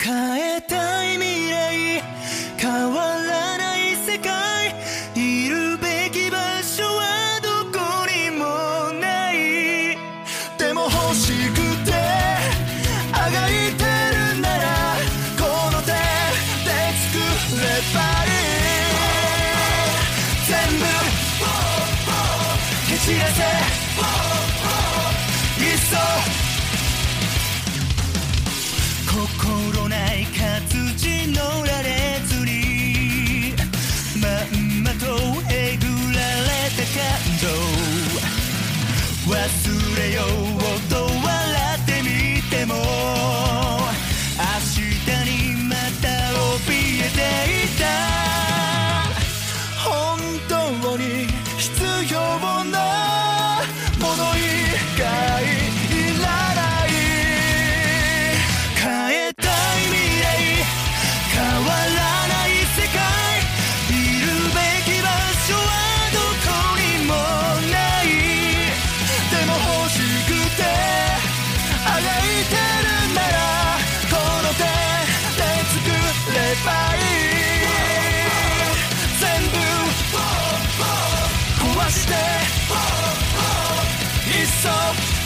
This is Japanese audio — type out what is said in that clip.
変えたい未来変わらない世界いるべき場所はどこにもない。でも欲しくてあがいてるならこの手で作ればいい。全部蹴散らせ。忘れようと笑ってみても。明日にまた怯えていた。本当に必要していっそ。